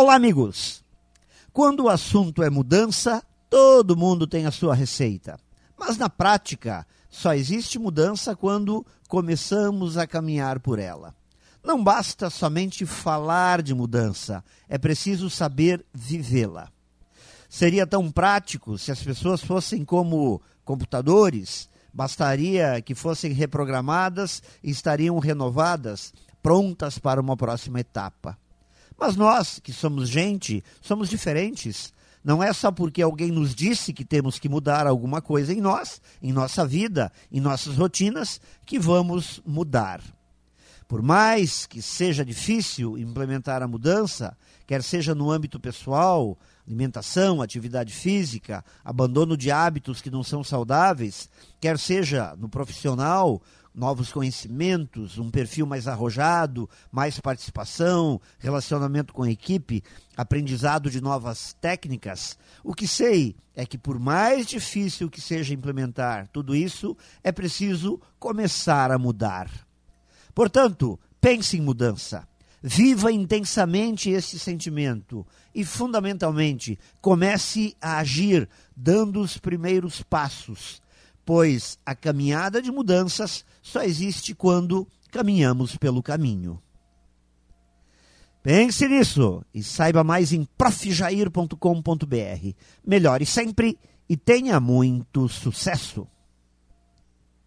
Olá, amigos! Quando o assunto é mudança, todo mundo tem a sua receita. Mas na prática, só existe mudança quando começamos a caminhar por ela. Não basta somente falar de mudança, é preciso saber vivê-la. Seria tão prático se as pessoas fossem como computadores, bastaria que fossem reprogramadas e estariam renovadas, prontas para uma próxima etapa. Mas nós, que somos gente, somos diferentes. Não é só porque alguém nos disse que temos que mudar alguma coisa em nós, em nossa vida, em nossas rotinas, que vamos mudar. Por mais que seja difícil implementar a mudança, quer seja no âmbito pessoal, alimentação, atividade física, abandono de hábitos que não são saudáveis, quer seja no profissional, novos conhecimentos, um perfil mais arrojado, mais participação, relacionamento com a equipe, aprendizado de novas técnicas. O que sei é que, por mais difícil que seja implementar tudo isso, é preciso começar a mudar. Portanto, pense em mudança. Viva intensamente esse sentimento e, fundamentalmente, comece a agir dando os primeiros passos, pois a caminhada de mudanças só existe quando caminhamos pelo caminho. Pense nisso e saiba mais em profjair.com.br. Melhore sempre e tenha muito sucesso!